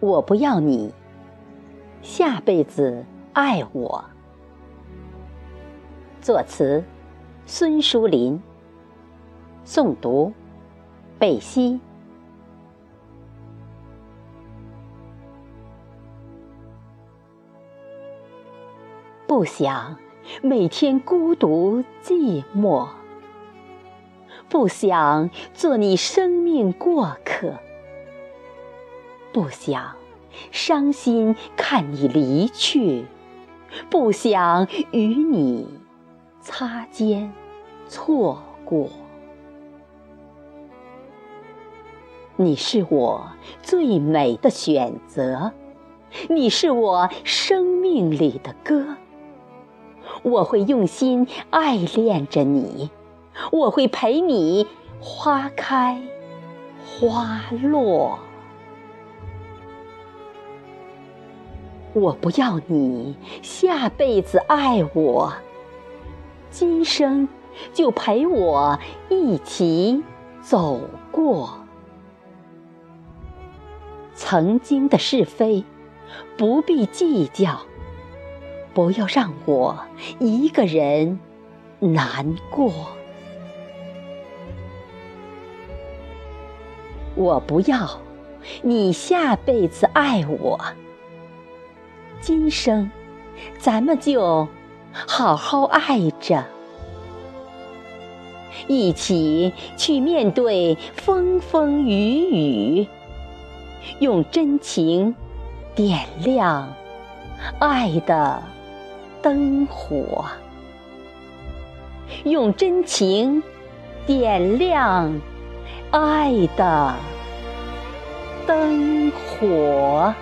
我不要你下辈子爱我。作词：孙淑林。诵读：贝西。不想每天孤独寂寞，不想做你生命过客，不想伤心看你离去，不想与你擦肩错过。你是我最美的选择，你是我生命里的歌。我会用心爱恋着你，我会陪你花开花落。我不要你下辈子爱我，今生就陪我一起走过。曾经的是非，不必计较。不要让我一个人难过。我不要你下辈子爱我，今生咱们就好好爱着，一起去面对风风雨雨，用真情点亮爱的。灯火，用真情点亮爱的灯火。